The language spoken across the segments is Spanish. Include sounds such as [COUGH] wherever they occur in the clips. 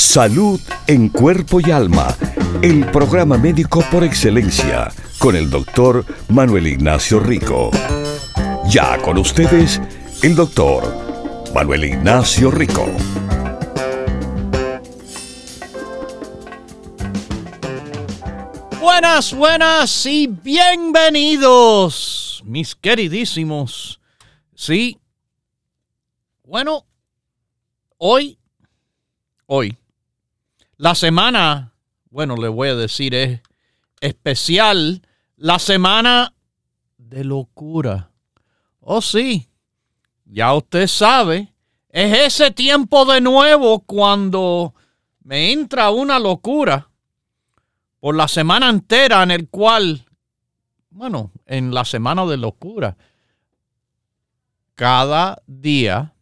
Salud en cuerpo y alma. El programa médico por excelencia con el doctor Manuel Ignacio Rico. Ya con ustedes, el doctor Manuel Ignacio Rico. Buenas, buenas y bienvenidos, mis queridísimos. Sí. Bueno, hoy, hoy, la semana, bueno, le voy a decir, es especial. La semana de locura. Oh sí, ya usted sabe, es ese tiempo de nuevo cuando me entra una locura por la semana entera en el cual, bueno, en la semana de locura, cada día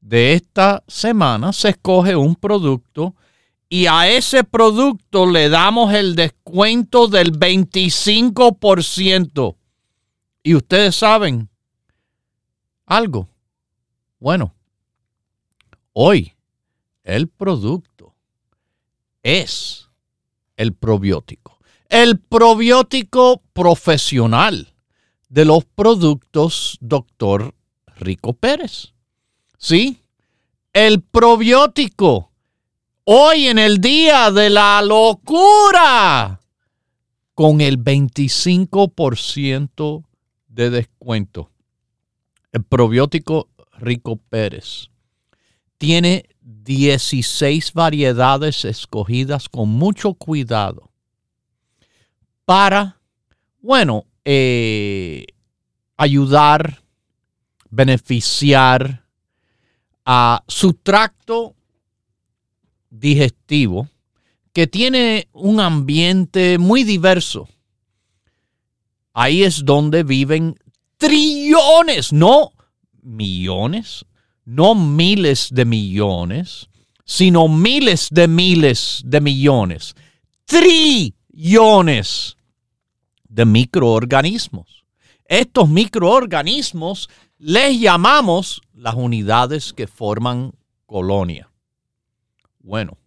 de esta semana se escoge un producto y a ese producto le damos el descuento del 25%. Y ustedes saben algo. Bueno, hoy el producto es el probiótico. El probiótico profesional de los productos Doctor Rico Pérez. ¿Sí? El probiótico hoy en el día de la locura con el 25% de descuento. El probiótico Rico Pérez tiene 16 variedades escogidas con mucho cuidado para, bueno, eh, ayudar, beneficiar a su tracto digestivo que tiene un ambiente muy diverso. Ahí es donde viven trillones, no millones, no miles de millones, sino miles de miles de millones, trillones de microorganismos. Estos microorganismos les llamamos las unidades que forman colonia. Bueno,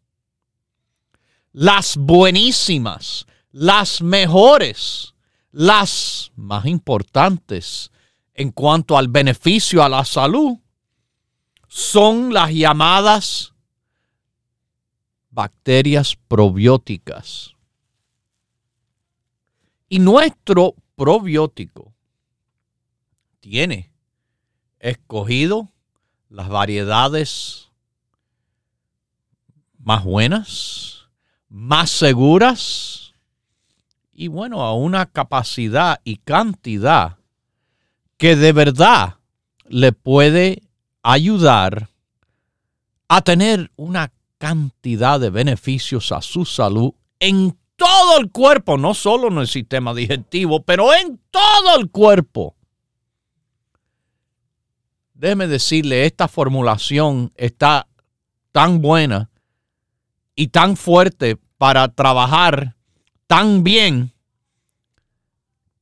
las buenísimas, las mejores, las más importantes en cuanto al beneficio a la salud son las llamadas bacterias probióticas. Y nuestro probiótico tiene escogido las variedades más buenas, más seguras y bueno, a una capacidad y cantidad que de verdad le puede ayudar a tener una cantidad de beneficios a su salud en todo el cuerpo, no solo en el sistema digestivo, pero en todo el cuerpo. Déjeme decirle, esta formulación está tan buena y tan fuerte para trabajar tan bien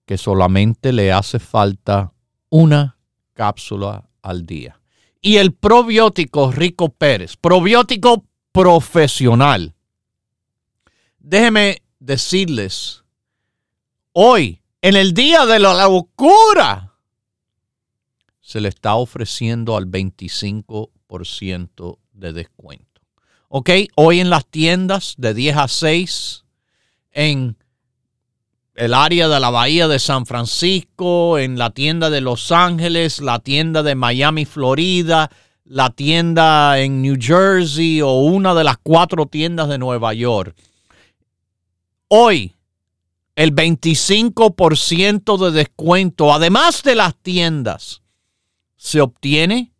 que solamente le hace falta una cápsula al día. Y el probiótico Rico Pérez, probiótico profesional. Déjeme decirles, hoy, en el día de la locura, se le está ofreciendo al 25% de descuento. Hoy en las tiendas de 10 a 6 en el área de la bahía de San Francisco, en la tienda de Los Ángeles, la tienda de Miami, Florida, la tienda en New Jersey o una de las cuatro tiendas de Nueva York. Hoy, el 25% de descuento, además de las tiendas, se obtiene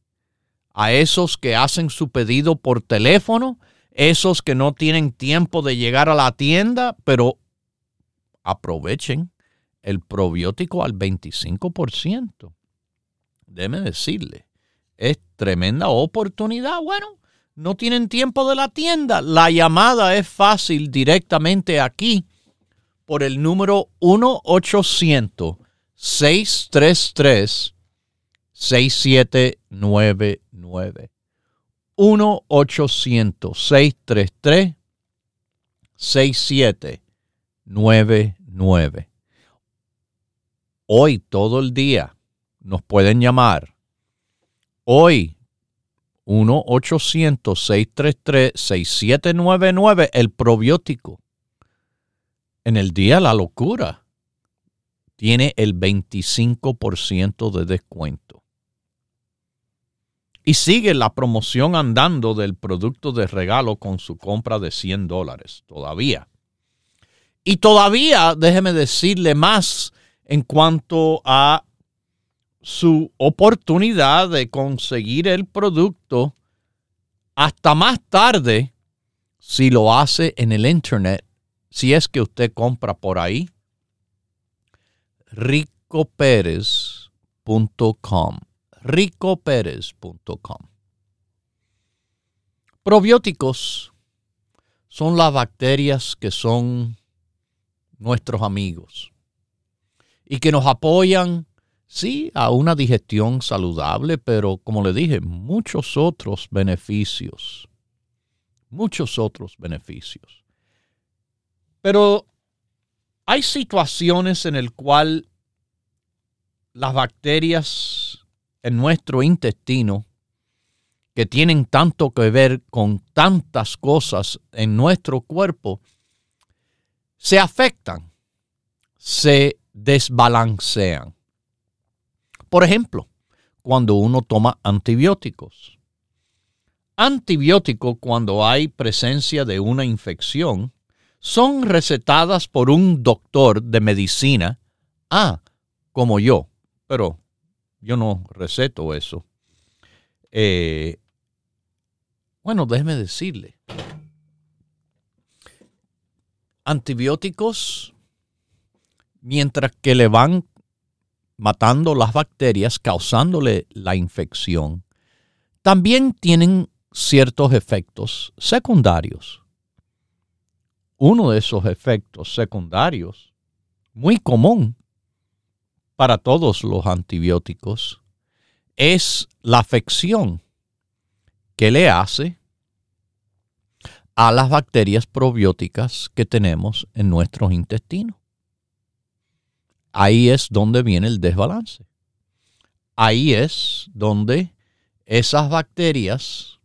a esos que hacen su pedido por teléfono, esos que no tienen tiempo de llegar a la tienda, pero aprovechen el probiótico al 25%. Déjeme decirle, es tremenda oportunidad. Bueno, no tienen tiempo de la tienda. La llamada es fácil directamente aquí por el número 1-800-633-6799. 1-800-633-6799. Hoy todo el día nos pueden llamar. Hoy 1-800-633-6799, el probiótico. En el día la locura tiene el 25% de descuento. Y sigue la promoción andando del producto de regalo con su compra de 100 dólares todavía. Y todavía, déjeme decirle más en cuanto a su oportunidad de conseguir el producto hasta más tarde si lo hace en el Internet, si es que usted compra por ahí. ricoperez.com ricoperez.com Probióticos son las bacterias que son nuestros amigos y que nos apoyan sí, a una digestión saludable, pero como le dije, muchos otros beneficios. Muchos otros beneficios. Pero hay situaciones en el cual las bacterias en nuestro intestino que tienen tanto que ver con tantas cosas en nuestro cuerpo, se afectan, se desbalancean. Por ejemplo, cuando uno toma antibióticos. Antibióticos cuando hay presencia de una infección son recetadas por un doctor de medicina. Ah, como yo, pero yo no receto eso. Eh, bueno, déjeme decirle. Antibióticos, mientras que le van matando las bacterias, causándole la infección, también tienen ciertos efectos secundarios. Uno de esos efectos secundarios, muy común para todos los antibióticos, es la afección que le hace a las bacterias probióticas que tenemos en nuestros intestinos ahí es donde viene el desbalance. Ahí es donde esas bacterias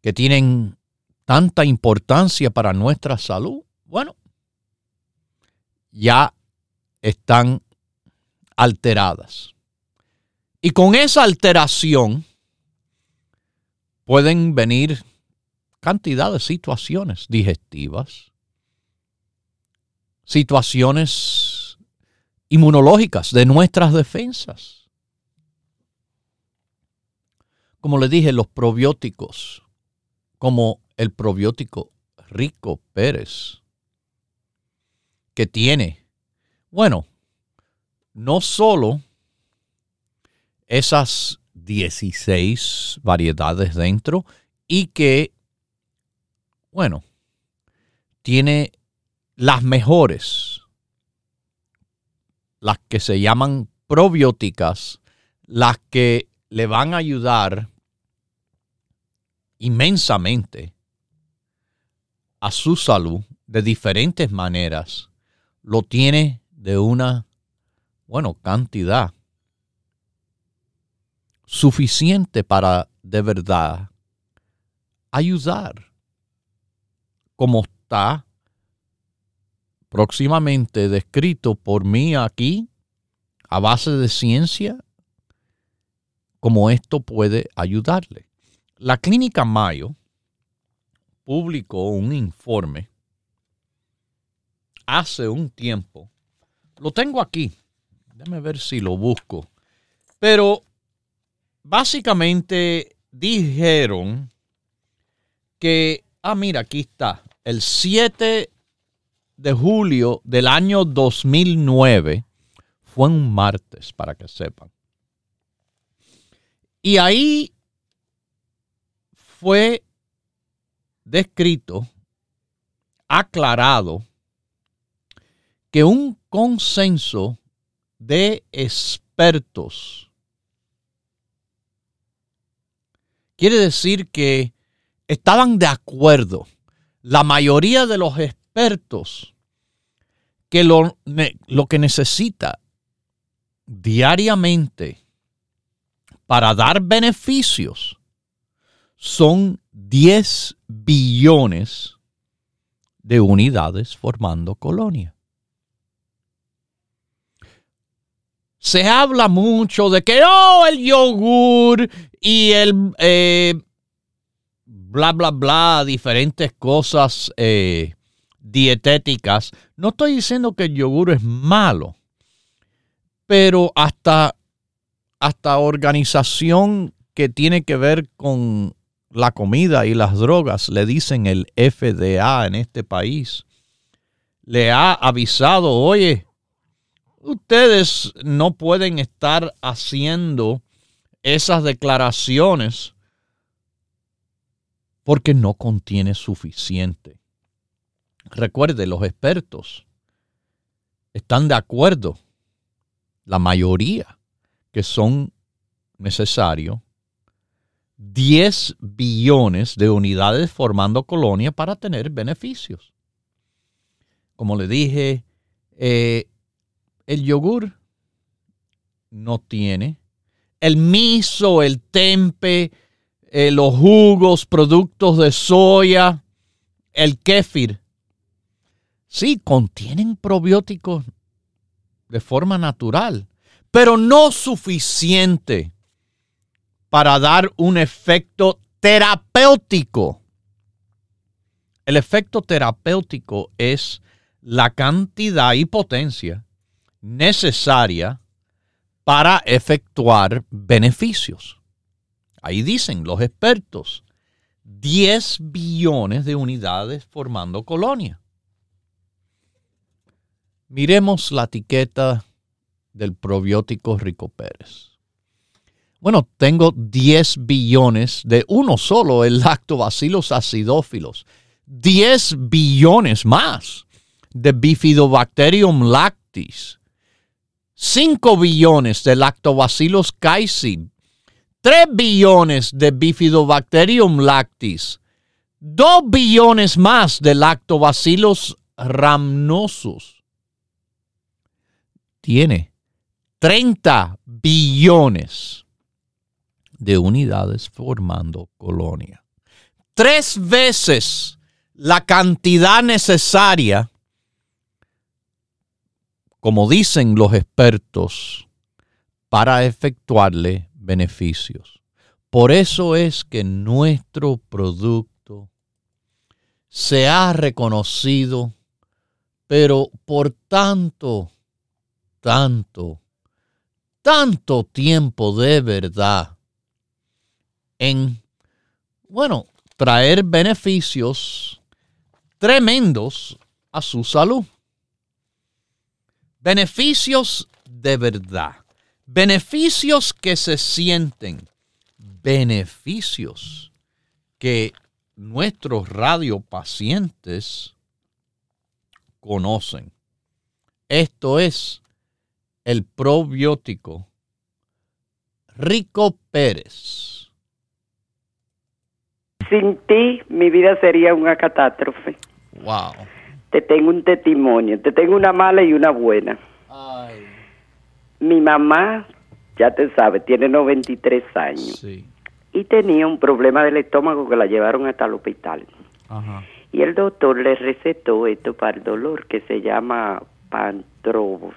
que tienen tanta importancia para nuestra salud, bueno, ya están alteradas. Y con esa alteración pueden venir cantidad de situaciones digestivas, situaciones inmunológicas de nuestras defensas. Como le dije, los probióticos, como el probiótico Rico Pérez, que tiene, bueno, no solo esas 16 variedades dentro y que, bueno, tiene las mejores las que se llaman probióticas, las que le van a ayudar inmensamente a su salud de diferentes maneras, lo tiene de una, bueno, cantidad suficiente para de verdad ayudar como está próximamente descrito por mí aquí a base de ciencia, como esto puede ayudarle. La clínica Mayo publicó un informe hace un tiempo. Lo tengo aquí. Déjame ver si lo busco. Pero básicamente dijeron que, ah, mira, aquí está, el 7 de julio del año 2009. Fue un martes, para que sepan. Y ahí fue descrito, aclarado, que un consenso de expertos quiere decir que estaban de acuerdo, la mayoría de los expertos, que lo, lo que necesita diariamente para dar beneficios son 10 billones de unidades formando colonia. Se habla mucho de que, oh, el yogur y el eh, bla, bla, bla, diferentes cosas eh, dietéticas. No estoy diciendo que el yogur es malo, pero hasta, hasta organización que tiene que ver con la comida y las drogas, le dicen el FDA en este país, le ha avisado, oye, ustedes no pueden estar haciendo esas declaraciones porque no contiene suficiente. Recuerde, los expertos están de acuerdo, la mayoría, que son necesarios 10 billones de unidades formando colonia para tener beneficios. Como le dije, eh, el yogur no tiene. El miso, el tempe, eh, los jugos, productos de soya, el kéfir. Sí, contienen probióticos de forma natural, pero no suficiente para dar un efecto terapéutico. El efecto terapéutico es la cantidad y potencia necesaria para efectuar beneficios. Ahí dicen los expertos, 10 billones de unidades formando colonia. Miremos la etiqueta del probiótico Rico Pérez. Bueno, tengo 10 billones de uno solo, el lactobacillus acidófilos. 10 billones más de Bifidobacterium lactis. 5 billones de Lactobacillus caesid. 3 billones de Bifidobacterium lactis. 2 billones más de Lactobacillus rhamnosus. Tiene 30 billones de unidades formando colonia. Tres veces la cantidad necesaria, como dicen los expertos, para efectuarle beneficios. Por eso es que nuestro producto se ha reconocido, pero por tanto, tanto, tanto tiempo de verdad en, bueno, traer beneficios tremendos a su salud. Beneficios de verdad. Beneficios que se sienten. Beneficios que nuestros radiopacientes conocen. Esto es el probiótico Rico Pérez sin ti, mi vida sería una catástrofe. Wow. Te tengo un testimonio, te tengo una mala y una buena. Ay. Mi mamá, ya te sabes, tiene 93 años. Sí. Y tenía un problema del estómago que la llevaron hasta el hospital. Ajá. Y el doctor le recetó esto para el dolor que se llama pantro,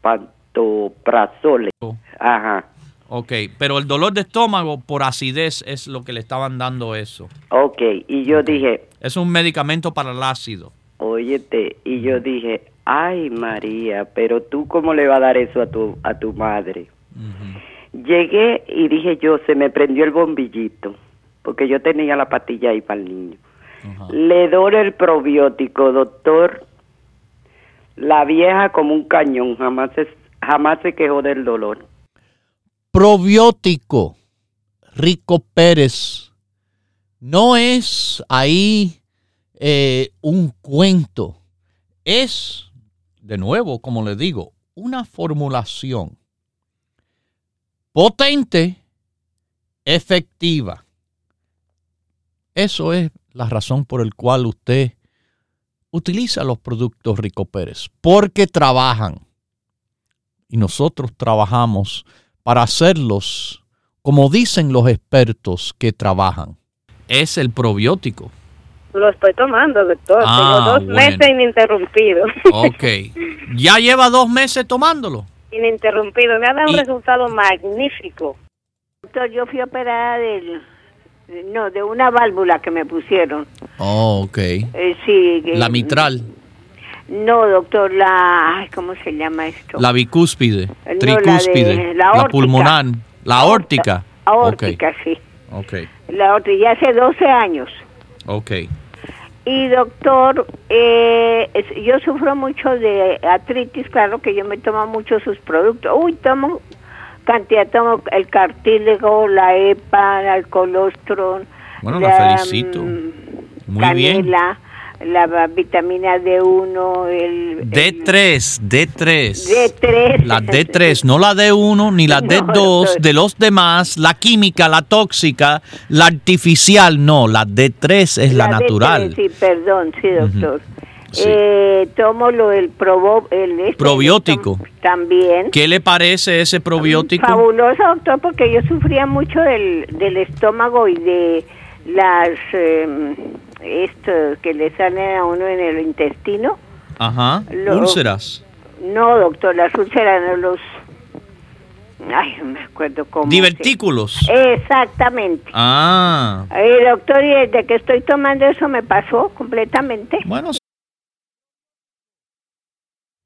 pantoprazole. Oh. Ajá. Ok, pero el dolor de estómago por acidez es lo que le estaban dando eso. Ok, y yo dije... Es un medicamento para el ácido. Óyete, y yo dije, ay María, pero tú cómo le vas a dar eso a tu, a tu madre. Llegué y dije yo, se me prendió el bombillito, porque yo tenía la patilla ahí para el niño. Le doy el probiótico, doctor, La vieja como un cañón, jamás se, jamás se quejó del dolor. Probiótico, Rico Pérez, no es ahí eh, un cuento, es, de nuevo, como le digo, una formulación potente, efectiva. Eso es la razón por la cual usted utiliza los productos Rico Pérez, porque trabajan. Y nosotros trabajamos para hacerlos como dicen los expertos que trabajan. Es el probiótico. Lo estoy tomando, doctor. Ah, Tengo dos meses ininterrumpido. Ok. ¿Ya lleva dos meses tomándolo? Ininterrumpido. Me ha dado un resultado magnífico. Doctor, yo fui operada del no, de una válvula que me pusieron. Oh, ok. Eh, sí. la mitral. No, doctor, la... ¿Cómo se llama esto? La bicúspide, tricúspide, la, pulmonar, la órtica. Aórtica, sí. Ok. La órtica, ya hace 12 años. Ok. Y doctor, eh, yo sufro mucho de artritis, claro que yo me tomo mucho sus productos. Uy, tomo cantidad, tomo el cartílago, la EPA, el colostrum. Bueno, la, felicito. Mm, Muy bien. La vitamina D1, el... D3, D3. D3. La D3, no la D1 ni la [LAUGHS] D2 de los demás, la química, la tóxica, la artificial, no, la D3 es la, natural. sí, perdón, sí, doctor. Eh, tomo lo el, probo, el este, probiótico. También. ¿Qué le parece ese probiótico? Fabuloso, doctor, porque yo sufría mucho del, del estómago y de las eh, esto que le salen a uno en el intestino. Ajá. úlceras. No, doctor, las úlceras no los Ay, no me acuerdo cómo. Divertículos. Exactamente. Ah. doctor, y desde que estoy tomando eso me pasó completamente. Bueno,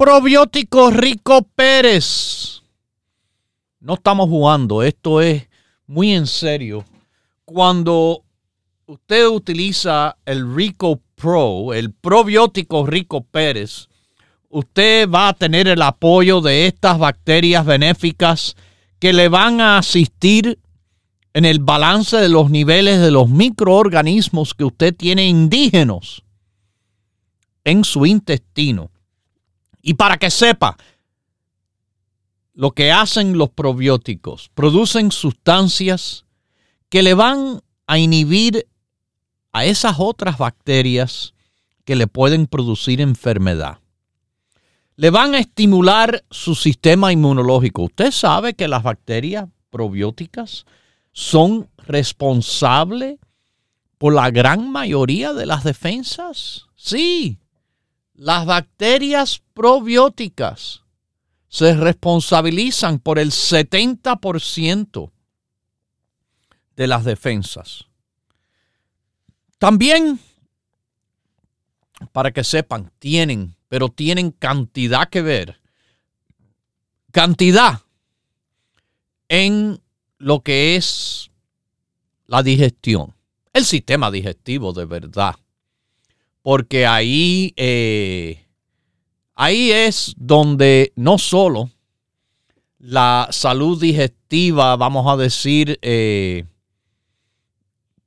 Probiótico Rico Pérez. No estamos jugando, esto es muy en serio. Cuando usted utiliza el Rico Pro, el probiótico Rico Pérez, usted va a tener el apoyo de estas bacterias benéficas que le van a asistir en el balance de los niveles de los microorganismos que usted tiene indígenos en su intestino. Y para que sepa, lo que hacen los probióticos, producen sustancias que le van a inhibir a esas otras bacterias que le pueden producir enfermedad. Le van a estimular su sistema inmunológico. Usted sabe que las bacterias probióticas son responsables por la gran mayoría de las defensas. Sí, las bacterias probióticas se responsabilizan por el 70% de las defensas. También, para que sepan, tienen, pero tienen cantidad que ver, cantidad en lo que es la digestión, el sistema digestivo de verdad. Porque ahí, eh, ahí es donde no solo la salud digestiva, vamos a decir, eh,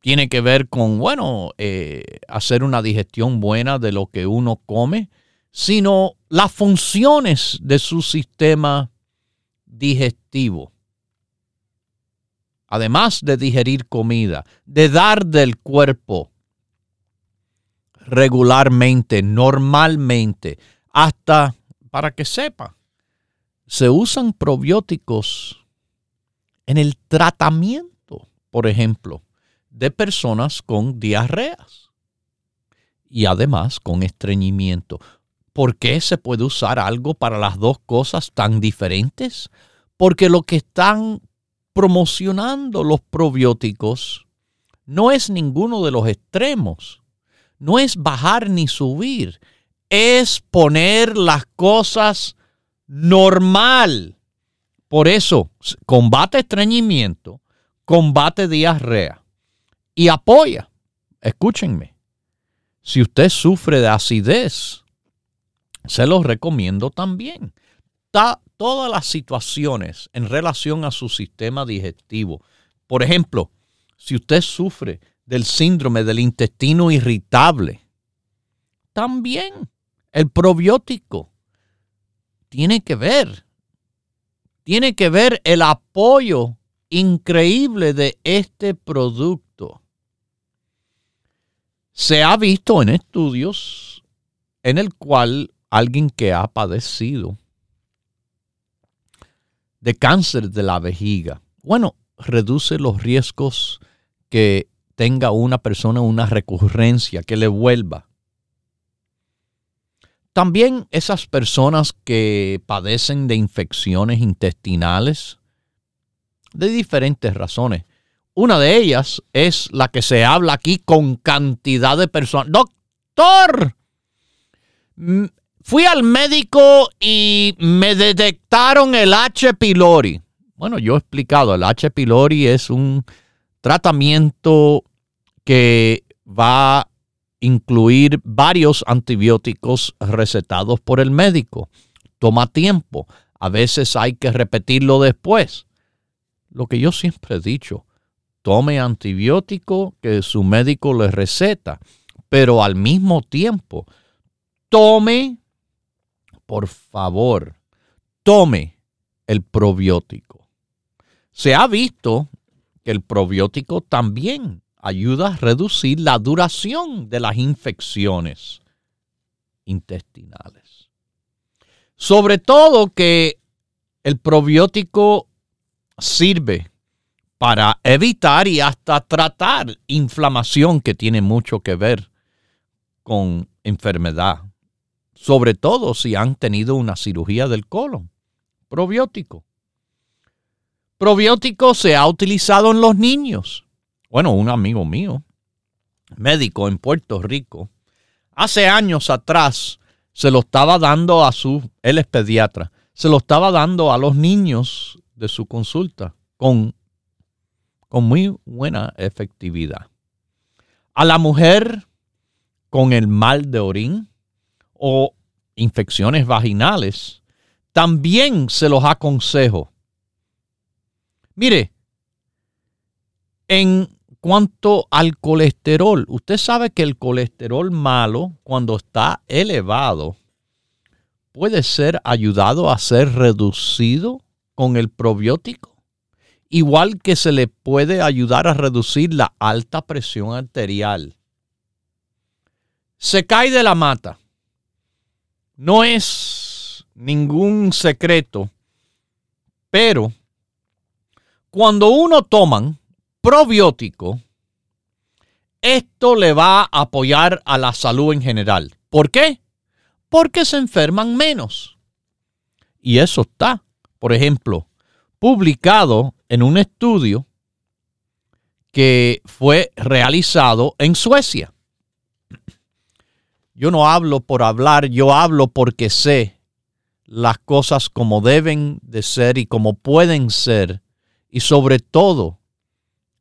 tiene que ver con, bueno, eh, hacer una digestión buena de lo que uno come, sino las funciones de su sistema digestivo. Además de digerir comida, de dar del cuerpo regularmente, normalmente, hasta para que sepa, se usan probióticos en el tratamiento, por ejemplo, de personas con diarreas y además con estreñimiento. ¿Por qué se puede usar algo para las dos cosas tan diferentes? Porque lo que están promocionando los probióticos no es ninguno de los extremos no es bajar ni subir, es poner las cosas normal. Por eso, combate estreñimiento, combate diarrea y apoya. Escúchenme, si usted sufre de acidez, se los recomiendo también. todas las situaciones en relación a su sistema digestivo. Por ejemplo, si usted sufre del síndrome del intestino irritable, también el probiótico tiene que ver, tiene que ver el apoyo increíble de este producto. Se ha visto en estudios en el cual alguien que ha padecido de cáncer de la vejiga, bueno, reduce los riesgos que tenga una persona una recurrencia, que le vuelva. También esas personas que padecen de infecciones intestinales, de diferentes razones. Una de ellas es la que se habla aquí con cantidad de personas. Doctor, fui al médico y me detectaron el H. pylori. Bueno, yo he explicado, el H. pylori es un tratamiento que va a incluir varios antibióticos recetados por el médico. Toma tiempo. A veces hay que repetirlo después. Lo que yo siempre he dicho, tome antibiótico que su médico le receta, pero al mismo tiempo, tome, por favor, tome el probiótico. Se ha visto que el probiótico también ayuda a reducir la duración de las infecciones intestinales. Sobre todo que el probiótico sirve para evitar y hasta tratar inflamación que tiene mucho que ver con enfermedad, sobre todo si han tenido una cirugía del colon. Probiótico. Probiótico se ha utilizado en los niños. Bueno, un amigo mío, médico en Puerto Rico, hace años atrás se lo estaba dando a su, él es pediatra, se lo estaba dando a los niños de su consulta con, con muy buena efectividad. A la mujer con el mal de orín o infecciones vaginales, también se los aconsejo Mire, en cuanto al colesterol, usted sabe que el colesterol malo, cuando está elevado, puede ser ayudado a ser reducido con el probiótico. Igual que se le puede ayudar a reducir la alta presión arterial. Se cae de la mata. No es ningún secreto, pero cuando uno toma probiótico, esto le va a apoyar a la salud en general. ¿Por qué? Porque se enferman menos. Y eso está, por ejemplo, publicado en un estudio que fue realizado en Suecia. Yo no hablo por hablar, yo hablo porque sé las cosas como deben de ser y como pueden ser y sobre todo,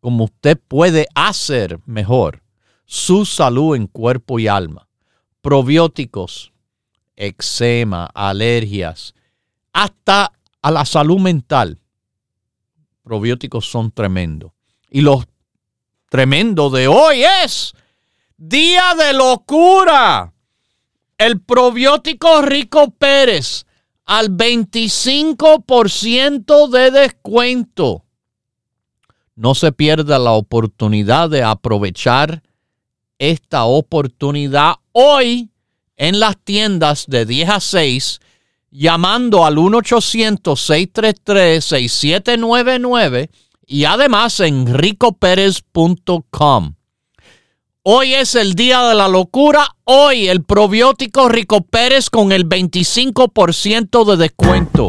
como usted puede hacer mejor su salud en cuerpo y alma. Probióticos, eczema, alergias, hasta a la salud mental. Probióticos son tremendos. Y lo tremendo de hoy es día de locura. El probiótico Rico Pérez al 25% de descuento. No se pierda la oportunidad de aprovechar esta oportunidad hoy en las tiendas de 10 a 6 llamando al 1-800-633-6799 y además en ricopérez.com. Hoy es el día de la locura. Hoy el probiótico Rico Pérez con el 25% de descuento.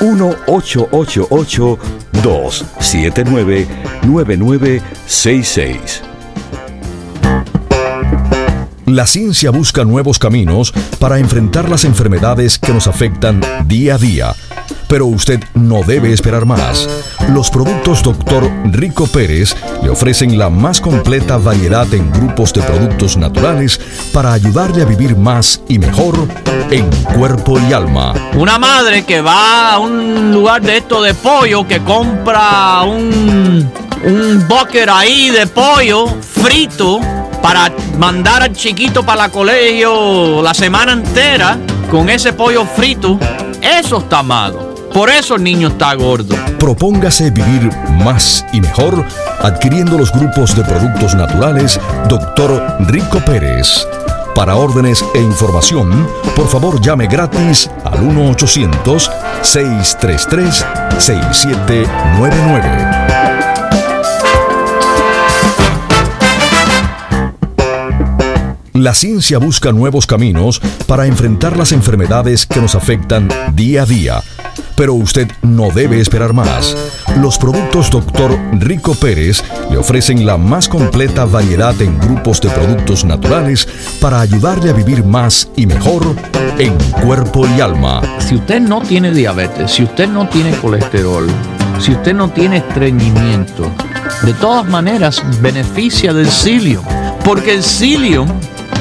1-888-279-9966. La ciencia busca nuevos caminos para enfrentar las enfermedades que nos afectan día a día pero usted no debe esperar más. Los productos Dr. Rico Pérez le ofrecen la más completa variedad en grupos de productos naturales para ayudarle a vivir más y mejor en cuerpo y alma. Una madre que va a un lugar de esto de pollo, que compra un, un ahí de pollo frito para mandar al chiquito para el colegio la semana entera con ese pollo frito, eso está malo. Por eso el niño está gordo. Propóngase vivir más y mejor adquiriendo los grupos de productos naturales Dr. Rico Pérez. Para órdenes e información, por favor llame gratis al 1-800-633-6799. La ciencia busca nuevos caminos para enfrentar las enfermedades que nos afectan día a día pero usted no debe esperar más. Los productos Dr. Rico Pérez le ofrecen la más completa variedad en grupos de productos naturales para ayudarle a vivir más y mejor en cuerpo y alma. Si usted no tiene diabetes, si usted no tiene colesterol, si usted no tiene estreñimiento, de todas maneras beneficia del psyllium, porque el psyllium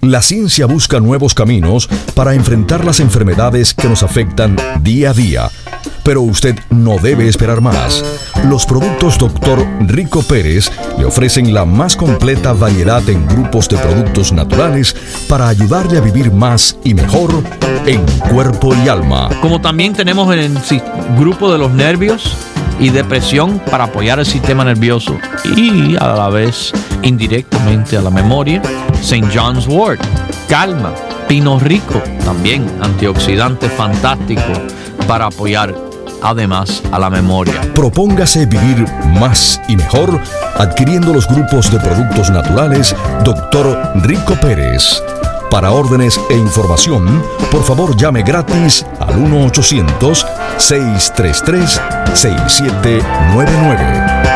La ciencia busca nuevos caminos para enfrentar las enfermedades que nos afectan día a día pero usted no debe esperar más. Los productos Dr. Rico Pérez le ofrecen la más completa variedad en grupos de productos naturales para ayudarle a vivir más y mejor en cuerpo y alma. Como también tenemos el grupo de los nervios y depresión para apoyar el sistema nervioso y a la vez indirectamente a la memoria, St. John's Wort, calma, pino rico, también antioxidante fantástico para apoyar además a la memoria. Propóngase vivir más y mejor adquiriendo los grupos de productos naturales Dr. Rico Pérez. Para órdenes e información, por favor llame gratis al 1-800-633-6799.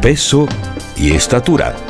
peso y estatura.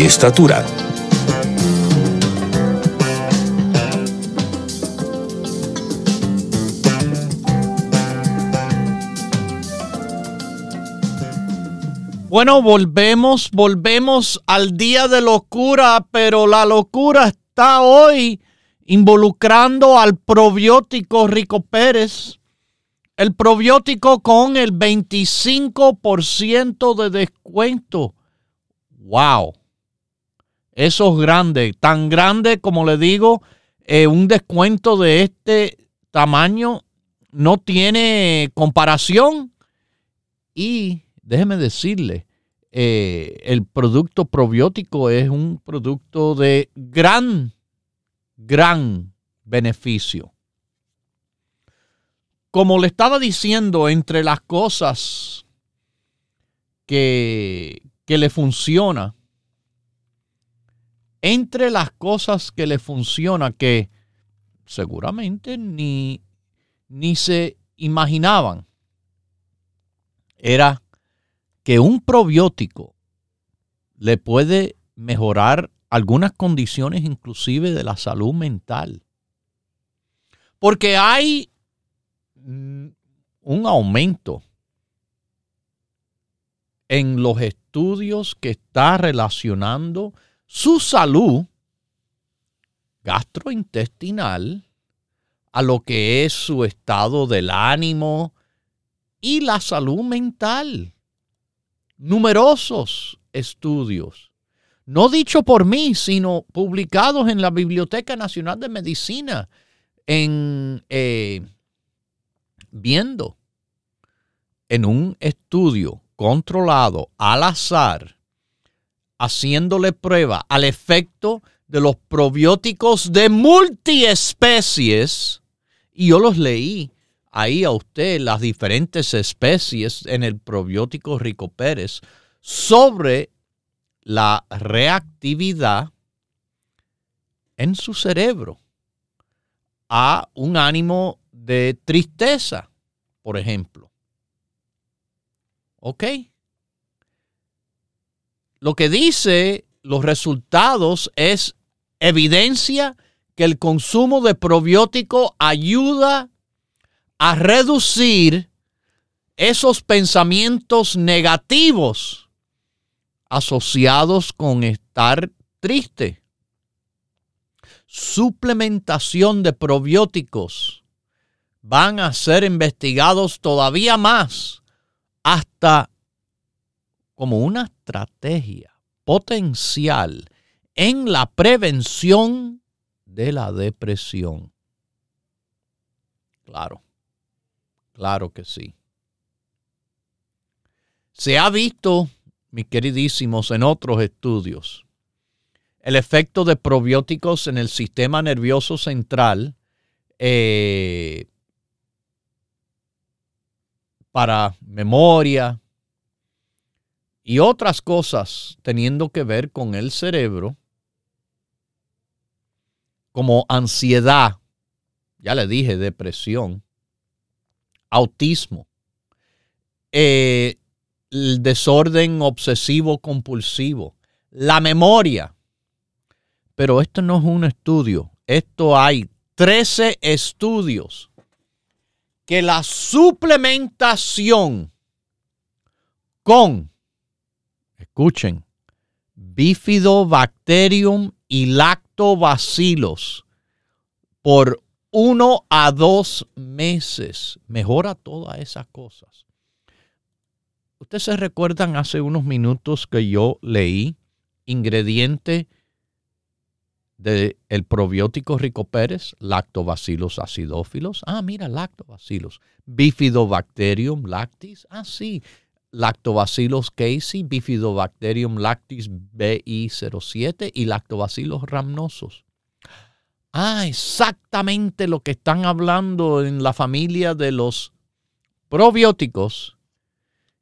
estatura. Bueno, volvemos, volvemos al día de locura, pero la locura está hoy involucrando al probiótico Rico Pérez. El probiótico con el 25% de descuento. ¡Wow! Eso es grande, tan grande como le digo, eh, un descuento de este tamaño no tiene comparación. Y déjeme decirle, eh, el producto probiótico es un producto de gran, gran beneficio. Como le estaba diciendo, entre las cosas que, que le funciona, entre las cosas que le funciona que seguramente ni, ni se imaginaban, era que un probiótico le puede mejorar algunas condiciones inclusive de la salud mental. Porque hay mm, un aumento en los estudios que está relacionando su salud gastrointestinal a lo que es su estado del ánimo y la salud mental. Numerosos estudios, no dicho por mí, sino publicados en la Biblioteca Nacional de Medicina, en, eh, viendo en un estudio controlado al azar, haciéndole prueba al efecto de los probióticos de multiespecies, y yo los leí ahí a usted las diferentes especies en el probiótico Rico Pérez sobre la reactividad en su cerebro a un ánimo de tristeza, por ejemplo. ¿Ok? Lo que dice los resultados es evidencia que el consumo de probiótico ayuda a reducir esos pensamientos negativos asociados con estar triste. Suplementación de probióticos van a ser investigados todavía más hasta como una estrategia potencial en la prevención de la depresión. Claro. Claro que sí. Se ha visto, mis queridísimos, en otros estudios, el efecto de probióticos en el sistema nervioso central eh, para memoria y otras cosas teniendo que ver con el cerebro, como ansiedad, ya le dije, depresión, autismo, eh, el desorden obsesivo compulsivo, la memoria. Pero esto no es un estudio, esto hay 13 estudios que la suplementación con, escuchen, bifidobacterium y lactobacillus por uno a dos meses. Mejora todas esas cosas. Ustedes se recuerdan hace unos minutos que yo leí ingrediente del el probiótico Rico Pérez, lactobacillus acidófilos. Ah, mira, lactobacillus. Bifidobacterium lactis. Ah, sí. Lactobacillus casei, Bifidobacterium lactis BI07 y lactobacillus rhamnosus. Ah, exactamente lo que están hablando en la familia de los probióticos,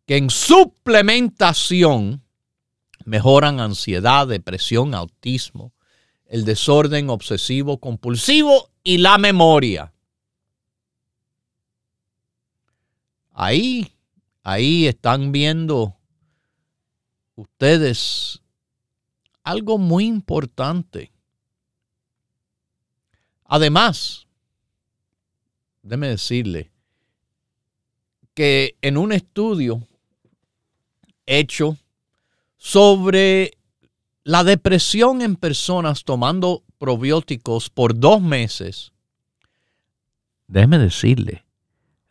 que en suplementación mejoran ansiedad, depresión, autismo, el desorden obsesivo compulsivo y la memoria. Ahí, ahí están viendo ustedes algo muy importante. Además, déme decirle que en un estudio hecho sobre la depresión en personas tomando probióticos por dos meses, déjeme decirle,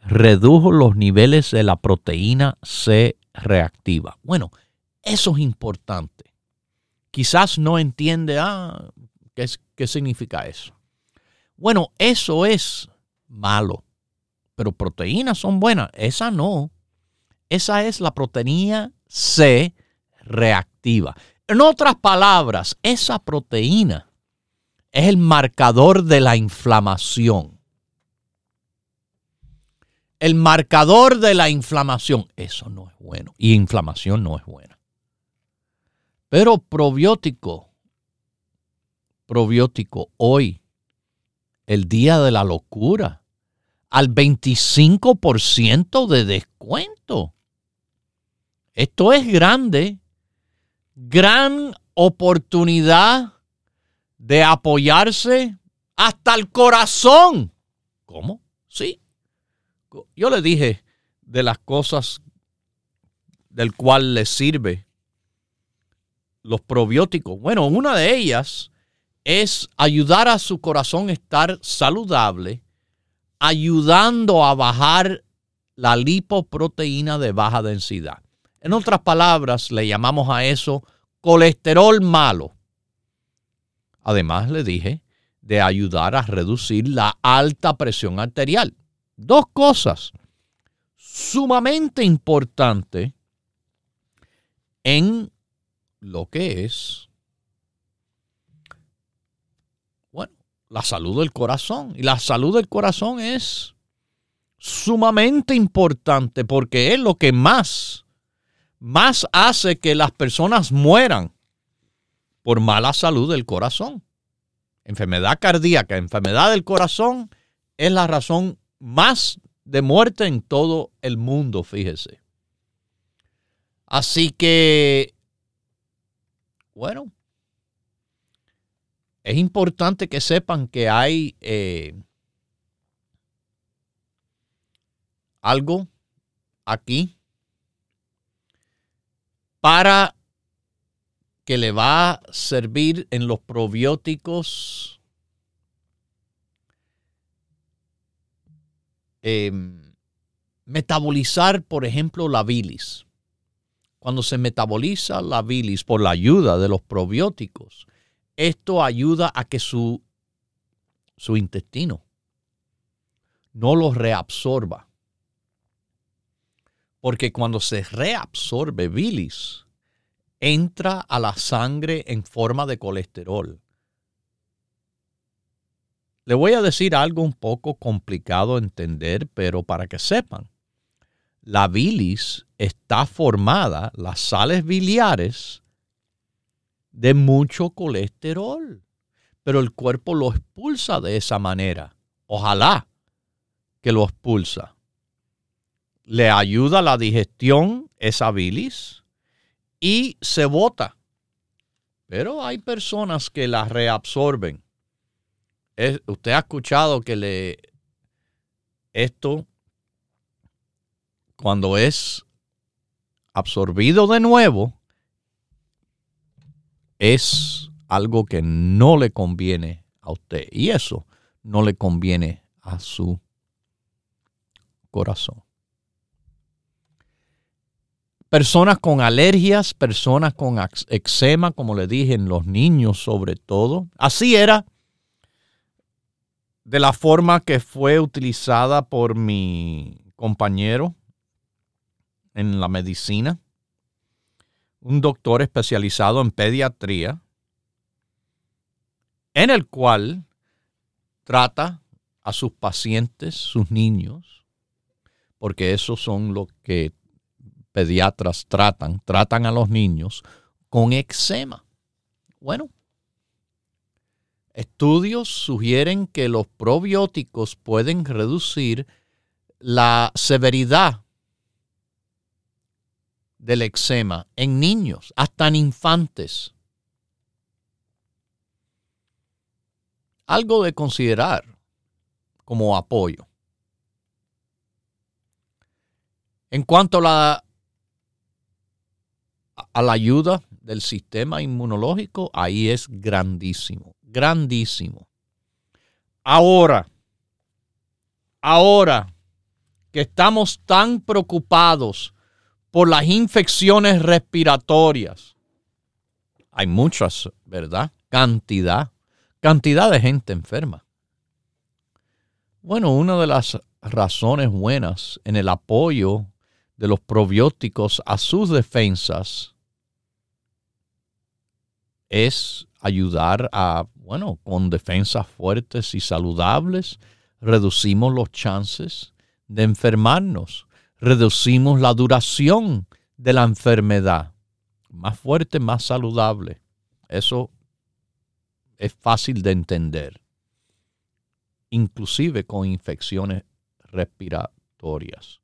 redujo los niveles de la proteína C reactiva. Bueno, eso es importante. Quizás no entiende, ah, ¿qué, qué significa eso? Bueno, eso es malo, pero proteínas son buenas. Esa no. Esa es la proteína C reactiva. En otras palabras, esa proteína es el marcador de la inflamación. El marcador de la inflamación, eso no es bueno. Y inflamación no es buena. Pero probiótico, probiótico hoy, el día de la locura, al 25% de descuento. Esto es grande gran oportunidad de apoyarse hasta el corazón. ¿Cómo? Sí. Yo le dije de las cosas del cual le sirve los probióticos. Bueno, una de ellas es ayudar a su corazón a estar saludable, ayudando a bajar la lipoproteína de baja densidad. En otras palabras, le llamamos a eso colesterol malo. Además, le dije de ayudar a reducir la alta presión arterial. Dos cosas sumamente importantes en lo que es, bueno, la salud del corazón. Y la salud del corazón es sumamente importante porque es lo que más más hace que las personas mueran por mala salud del corazón. Enfermedad cardíaca, enfermedad del corazón es la razón más de muerte en todo el mundo, fíjese. Así que, bueno, es importante que sepan que hay eh, algo aquí para que le va a servir en los probióticos em, metabolizar, por ejemplo, la bilis. Cuando se metaboliza la bilis por la ayuda de los probióticos, esto ayuda a que su, su intestino no lo reabsorba. Porque cuando se reabsorbe bilis, entra a la sangre en forma de colesterol. Le voy a decir algo un poco complicado de entender, pero para que sepan, la bilis está formada, las sales biliares, de mucho colesterol, pero el cuerpo lo expulsa de esa manera. Ojalá que lo expulsa le ayuda la digestión, esa bilis, y se bota. Pero hay personas que la reabsorben. Usted ha escuchado que le esto cuando es absorbido de nuevo es algo que no le conviene a usted y eso no le conviene a su corazón personas con alergias, personas con eczema, como le dije, en los niños sobre todo. Así era de la forma que fue utilizada por mi compañero en la medicina, un doctor especializado en pediatría, en el cual trata a sus pacientes, sus niños, porque esos son los que pediatras tratan, tratan a los niños con eczema. Bueno, estudios sugieren que los probióticos pueden reducir la severidad del eczema en niños, hasta en infantes. Algo de considerar como apoyo. En cuanto a la, a la ayuda del sistema inmunológico, ahí es grandísimo, grandísimo. Ahora, ahora que estamos tan preocupados por las infecciones respiratorias. Hay muchas, ¿verdad? Cantidad, cantidad de gente enferma. Bueno, una de las razones buenas en el apoyo de los probióticos a sus defensas es ayudar a, bueno, con defensas fuertes y saludables, reducimos los chances de enfermarnos reducimos la duración de la enfermedad. Más fuerte, más saludable. Eso es fácil de entender. Inclusive con infecciones respiratorias.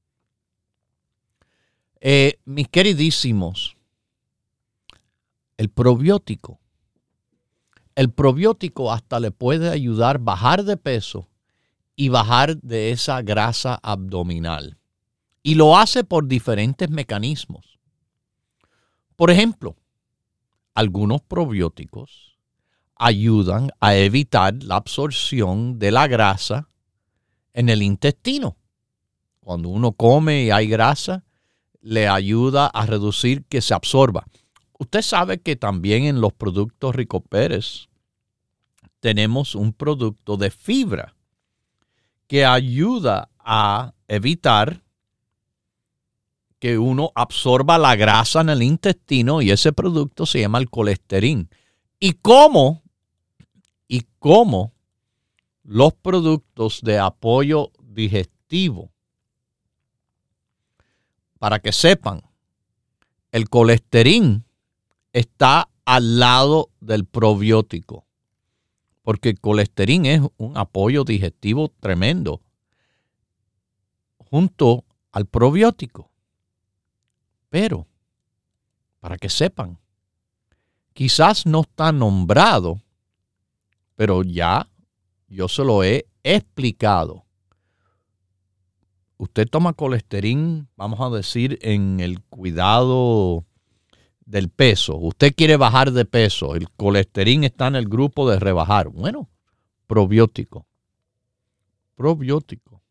Eh, mis queridísimos, el probiótico. El probiótico hasta le puede ayudar a bajar de peso y bajar de esa grasa abdominal. Y lo hace por diferentes mecanismos. Por ejemplo, algunos probióticos ayudan a evitar la absorción de la grasa en el intestino. Cuando uno come y hay grasa, le ayuda a reducir que se absorba. Usted sabe que también en los productos Rico Pérez tenemos un producto de fibra que ayuda a evitar que uno absorba la grasa en el intestino y ese producto se llama el colesterol. ¿Y cómo? ¿Y cómo los productos de apoyo digestivo? Para que sepan, el colesterol está al lado del probiótico, porque el colesterol es un apoyo digestivo tremendo junto al probiótico. Pero, para que sepan, quizás no está nombrado, pero ya yo se lo he explicado. Usted toma colesterol, vamos a decir, en el cuidado del peso. Usted quiere bajar de peso. El colesterol está en el grupo de rebajar. Bueno, probiótico. Probiótico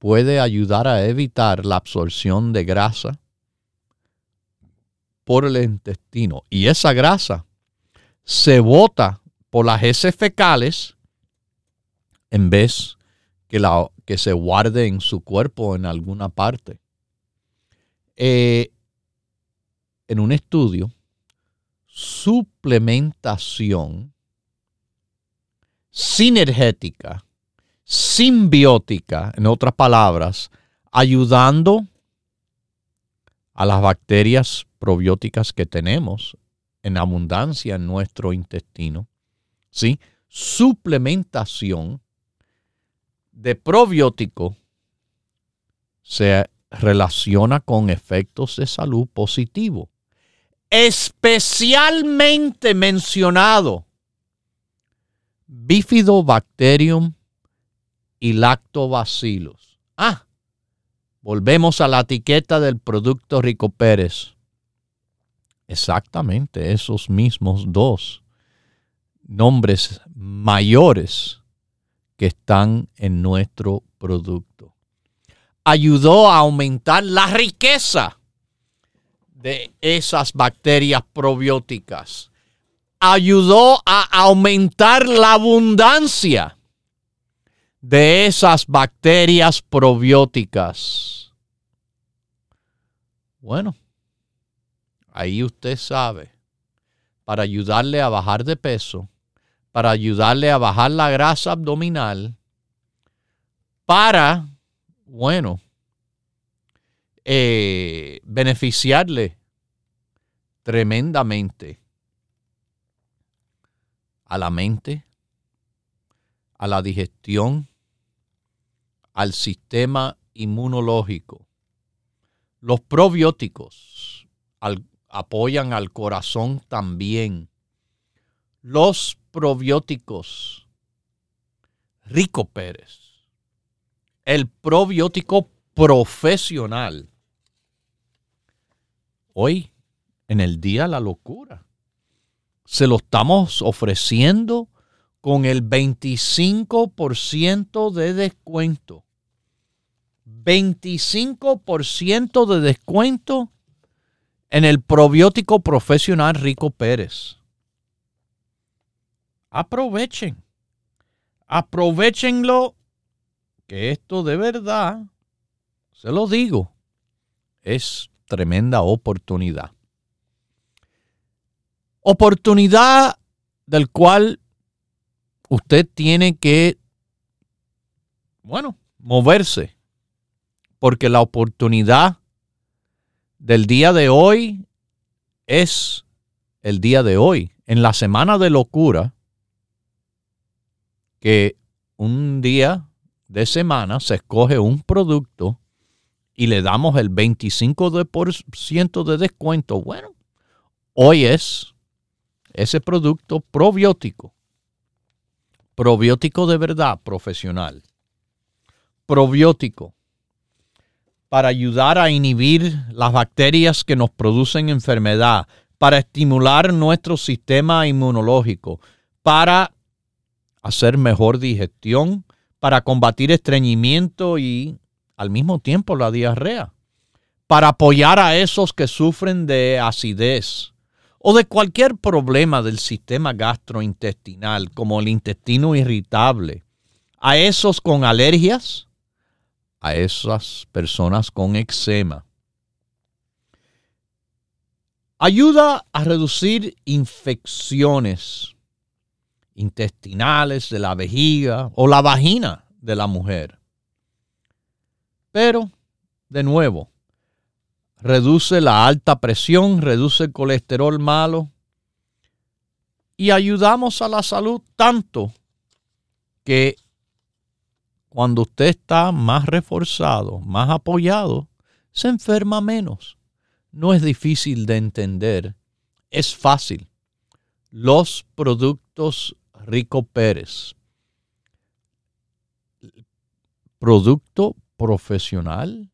puede ayudar a evitar la absorción de grasa por el intestino. Y esa grasa se bota por las heces fecales en vez que, la, que se guarde en su cuerpo en alguna parte. Eh, en un estudio, suplementación sinergética simbiótica, en otras palabras, ayudando a las bacterias probióticas que tenemos en abundancia en nuestro intestino. ¿sí? Suplementación de probiótico se relaciona con efectos de salud positivo. Especialmente mencionado Bifidobacterium y lactobacilos. Ah, volvemos a la etiqueta del producto Rico Pérez. Exactamente, esos mismos dos nombres mayores que están en nuestro producto. Ayudó a aumentar la riqueza de esas bacterias probióticas. Ayudó a aumentar la abundancia de esas bacterias probióticas. Bueno, ahí usted sabe, para ayudarle a bajar de peso, para ayudarle a bajar la grasa abdominal, para, bueno, eh, beneficiarle tremendamente a la mente, a la digestión, al sistema inmunológico. Los probióticos apoyan al corazón también. Los probióticos. Rico Pérez. El probiótico profesional. Hoy, en el día de la locura, se lo estamos ofreciendo con el 25% de descuento. 25% de descuento en el probiótico profesional Rico Pérez. Aprovechen. Aprovechenlo. Que esto de verdad, se lo digo, es tremenda oportunidad. Oportunidad del cual usted tiene que, bueno, moverse. Porque la oportunidad del día de hoy es el día de hoy. En la semana de locura, que un día de semana se escoge un producto y le damos el 25% de descuento. Bueno, hoy es ese producto probiótico. Probiótico de verdad, profesional. Probiótico para ayudar a inhibir las bacterias que nos producen enfermedad, para estimular nuestro sistema inmunológico, para hacer mejor digestión, para combatir estreñimiento y al mismo tiempo la diarrea, para apoyar a esos que sufren de acidez o de cualquier problema del sistema gastrointestinal, como el intestino irritable, a esos con alergias, a esas personas con eczema. Ayuda a reducir infecciones intestinales de la vejiga o la vagina de la mujer. Pero, de nuevo, reduce la alta presión, reduce el colesterol malo y ayudamos a la salud tanto que cuando usted está más reforzado, más apoyado, se enferma menos. No es difícil de entender, es fácil. Los productos Rico Pérez. Producto profesional.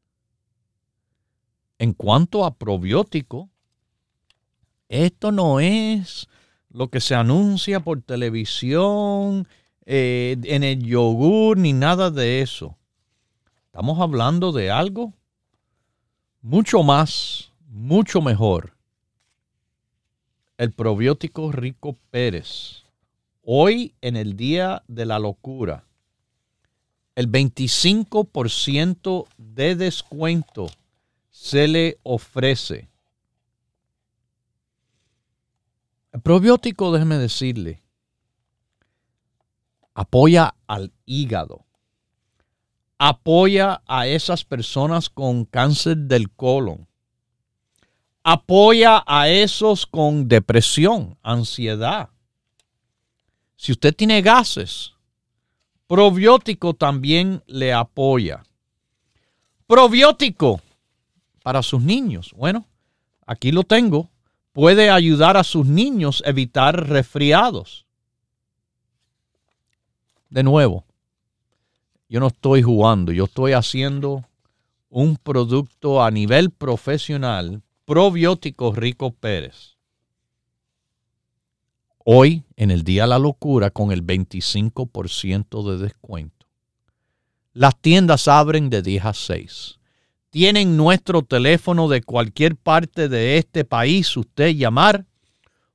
En cuanto a probiótico, esto no es lo que se anuncia por televisión eh, en el yogur ni nada de eso. Estamos hablando de algo mucho más, mucho mejor. El probiótico Rico Pérez. Hoy en el día de la locura, el 25% de descuento se le ofrece. El probiótico, déjeme decirle, apoya al hígado, apoya a esas personas con cáncer del colon, apoya a esos con depresión, ansiedad. Si usted tiene gases, probiótico también le apoya. Probiótico para sus niños. Bueno, aquí lo tengo. Puede ayudar a sus niños a evitar resfriados de nuevo, yo no estoy jugando, yo estoy haciendo un producto a nivel profesional, probiótico Rico Pérez. Hoy, en el Día de la Locura, con el 25% de descuento. Las tiendas abren de 10 a 6. Tienen nuestro teléfono de cualquier parte de este país, usted llamar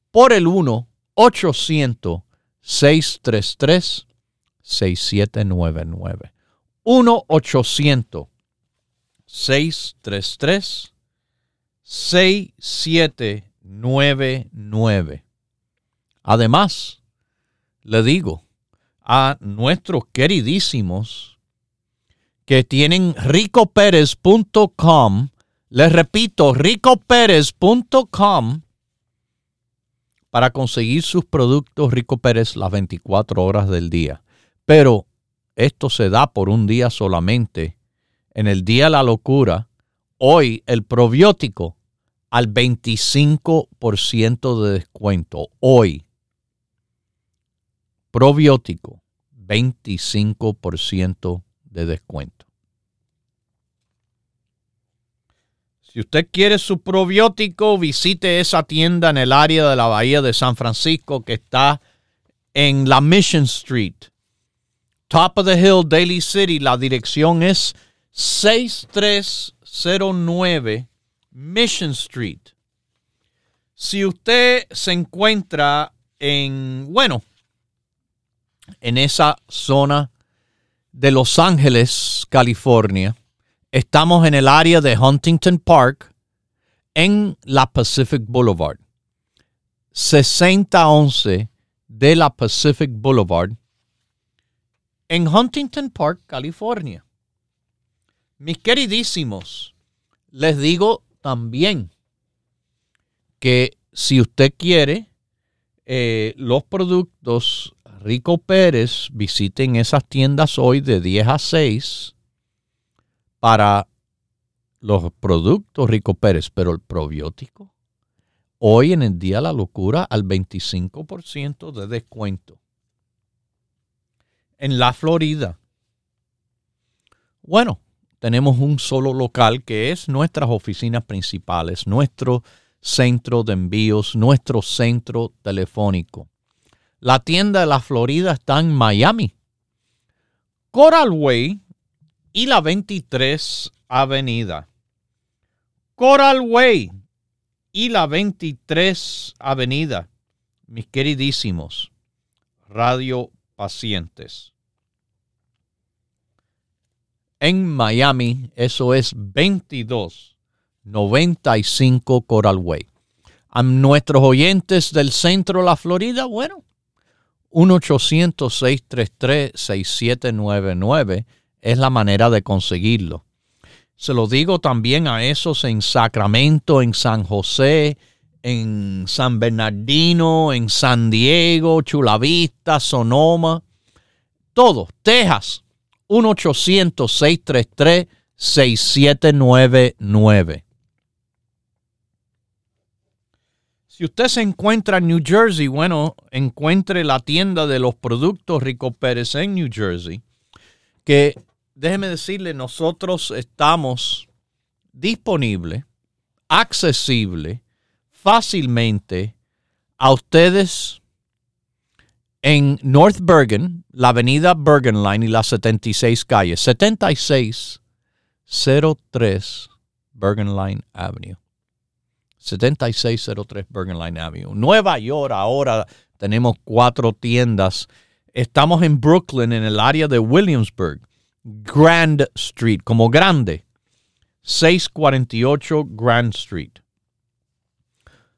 por el 1 800 633 6799. 1-800-633-6799. Además, le digo a nuestros queridísimos que tienen ricoperez.com, les repito, ricoperez.com para conseguir sus productos Rico Pérez las 24 horas del día. Pero esto se da por un día solamente. En el día de la locura, hoy el probiótico al 25% de descuento. Hoy. Probiótico, 25% de descuento. Si usted quiere su probiótico, visite esa tienda en el área de la Bahía de San Francisco que está en la Mission Street. Top of the Hill, Daily City. La dirección es 6309 Mission Street. Si usted se encuentra en, bueno, en esa zona de Los Ángeles, California, Estamos en el área de Huntington Park, en la Pacific Boulevard. 6011 de la Pacific Boulevard, en Huntington Park, California. Mis queridísimos, les digo también que si usted quiere eh, los productos Rico Pérez, visiten esas tiendas hoy de 10 a 6 para los productos Rico Pérez, pero el probiótico, hoy en el Día de la Locura al 25% de descuento. En la Florida, bueno, tenemos un solo local que es nuestras oficinas principales, nuestro centro de envíos, nuestro centro telefónico. La tienda de la Florida está en Miami. Coral Way y la 23 Avenida. Coral Way y la 23 Avenida, mis queridísimos radio pacientes. En Miami, eso es 2295 Coral Way. A nuestros oyentes del centro de la Florida, bueno, 1-800-633-6799 es la manera de conseguirlo. Se lo digo también a esos en Sacramento, en San José, en San Bernardino, en San Diego, Chula Vista, Sonoma, todo, Texas, 1-800-633-6799. Si usted se encuentra en New Jersey, bueno, encuentre la tienda de los productos Rico Pérez en New Jersey, que déjeme decirle, nosotros estamos disponibles, accesibles, fácilmente a ustedes en North Bergen, la avenida Bergen Line y la 76 calle, 7603 Bergen Line Avenue. 7603 Bergen Line Avenue. Nueva York ahora tenemos cuatro tiendas. Estamos en Brooklyn, en el área de Williamsburg. Grand Street, como grande. 648 Grand Street.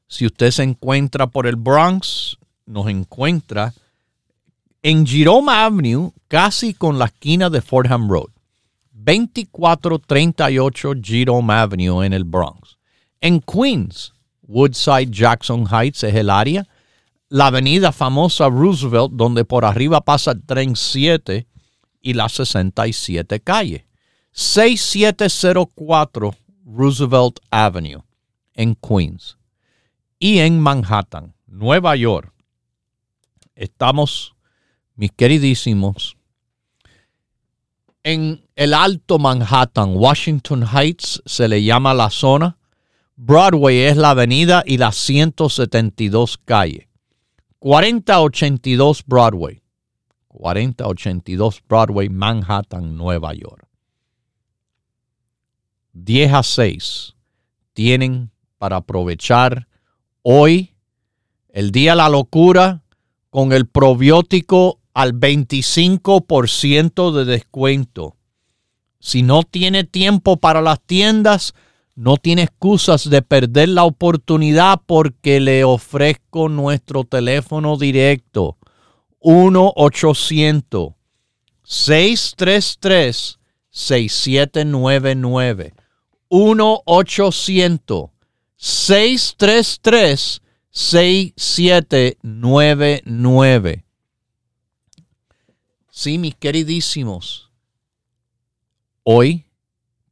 Si usted se encuentra por el Bronx, nos encuentra en Jerome Avenue, casi con la esquina de Fordham Road. 2438 Jerome Avenue en el Bronx. En Queens, Woodside Jackson Heights es el área. La avenida famosa Roosevelt, donde por arriba pasa el tren 7 y la 67 calle. 6704 Roosevelt Avenue en Queens. Y en Manhattan, Nueva York, estamos, mis queridísimos, en el Alto Manhattan, Washington Heights, se le llama la zona. Broadway es la avenida y la 172 calle. 4082 Broadway. 4082 Broadway, Manhattan, Nueva York. 10 a 6 tienen para aprovechar hoy el día de la locura con el probiótico al 25% de descuento. Si no tiene tiempo para las tiendas, no tiene excusas de perder la oportunidad porque le ofrezco nuestro teléfono directo 1-800-633-6799. 1-800-633-6799. Sí, mis queridísimos. Hoy,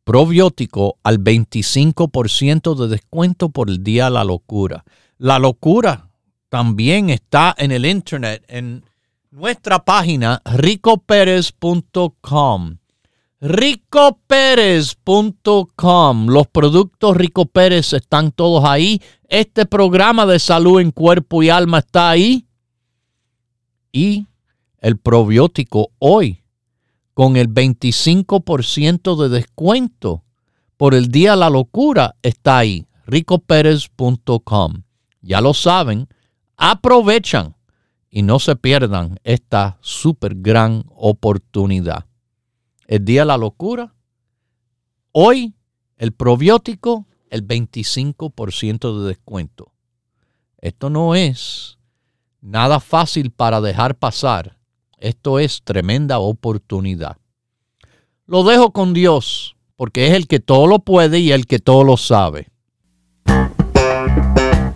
probiótico al 25% de descuento por el día la locura. La locura también está en el internet, en nuestra página ricoperez.com. ricoperez.com. Los productos Rico Pérez están todos ahí. Este programa de salud en cuerpo y alma está ahí. Y el probiótico hoy con el 25% de descuento por el día la locura está ahí. ricoperez.com. Ya lo saben, aprovechan y no se pierdan esta super gran oportunidad. El día la locura. Hoy el probiótico, el 25% de descuento. Esto no es nada fácil para dejar pasar esto es tremenda oportunidad. Lo dejo con Dios, porque es el que todo lo puede y el que todo lo sabe.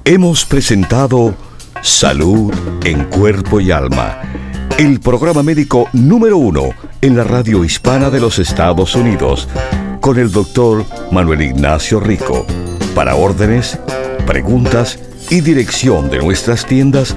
Hemos presentado Salud en Cuerpo y Alma, el programa médico número uno en la radio hispana de los Estados Unidos, con el doctor Manuel Ignacio Rico. Para órdenes, preguntas y dirección de nuestras tiendas,